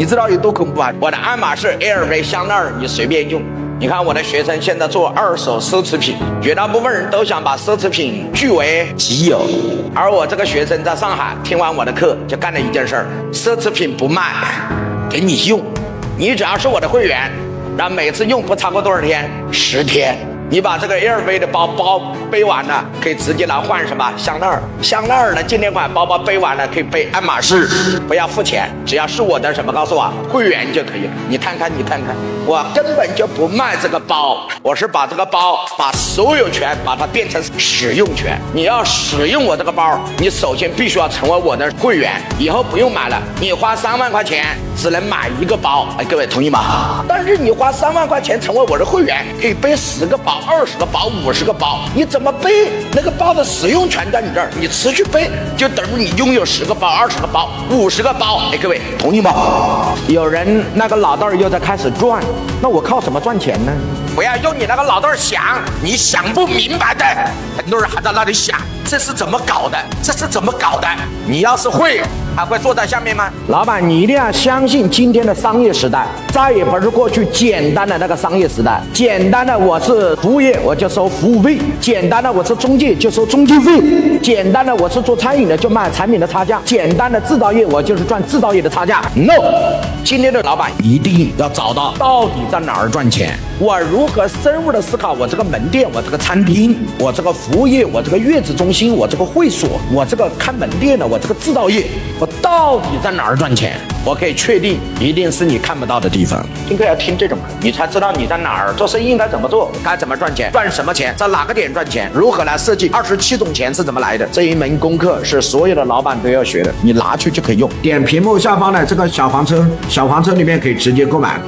你知道有多恐怖啊？我的爱马仕、LV 香奈儿，你随便用。你看我的学生现在做二手奢侈品，绝大部分人都想把奢侈品据为己有，而我这个学生在上海听完我的课，就干了一件事儿：奢侈品不卖，给你用，你只要是我的会员，然后每次用不超过多少天，十天。你把这个 LV 的包包背完了，可以直接来换什么香奈儿？香奈儿的经典款包包背完了，可以背爱马仕，不要付钱，只要是我的什么，告诉我会员就可以了。你看看，你看看，我根本就不卖这个包，我是把这个包把所有权把它变成使用权。你要使用我这个包，你首先必须要成为我的会员，以后不用买了，你花三万块钱只能买一个包。哎，各位同意吗？但是你花三万块钱成为我的会员，可以背十个包。二十个包，五十个包，你怎么背？那个包的使用权在你这儿，你持续背，就等于你拥有十个包、二十个包、五十个包。哎，各位同意吗？有人那个脑袋儿又在开始转，那我靠什么赚钱呢？不要用你那个脑袋儿想，你想不明白的。很多人还在那里想，这是怎么搞的？这是怎么搞的？你要是会。还会坐在下面吗？老板，你一定要相信今天的商业时代，再也不是过去简单的那个商业时代。简单的我是服务业，我就收服务费；简单的我是中介，就收中介费；简单的我是做餐饮的，就卖产品的差价；简单的制造业，我就是赚制造业的差价。No，今天的老板一定要找到到底在哪儿赚钱，我如何深入的思考我这个门店，我这个餐厅，我这个服务业，我这个月子中心，我这个会所，我这个开门店的，我这个制造业，我。到底在哪儿赚钱？我可以确定，一定是你看不到的地方。听课要听这种课，你才知道你在哪儿做生意应该怎么做，该怎么赚钱，赚什么钱，在哪个点赚钱，如何来设计二十七种钱是怎么来的。这一门功课是所有的老板都要学的，你拿去就可以用。点屏幕下方的这个小黄车，小黄车里面可以直接购买。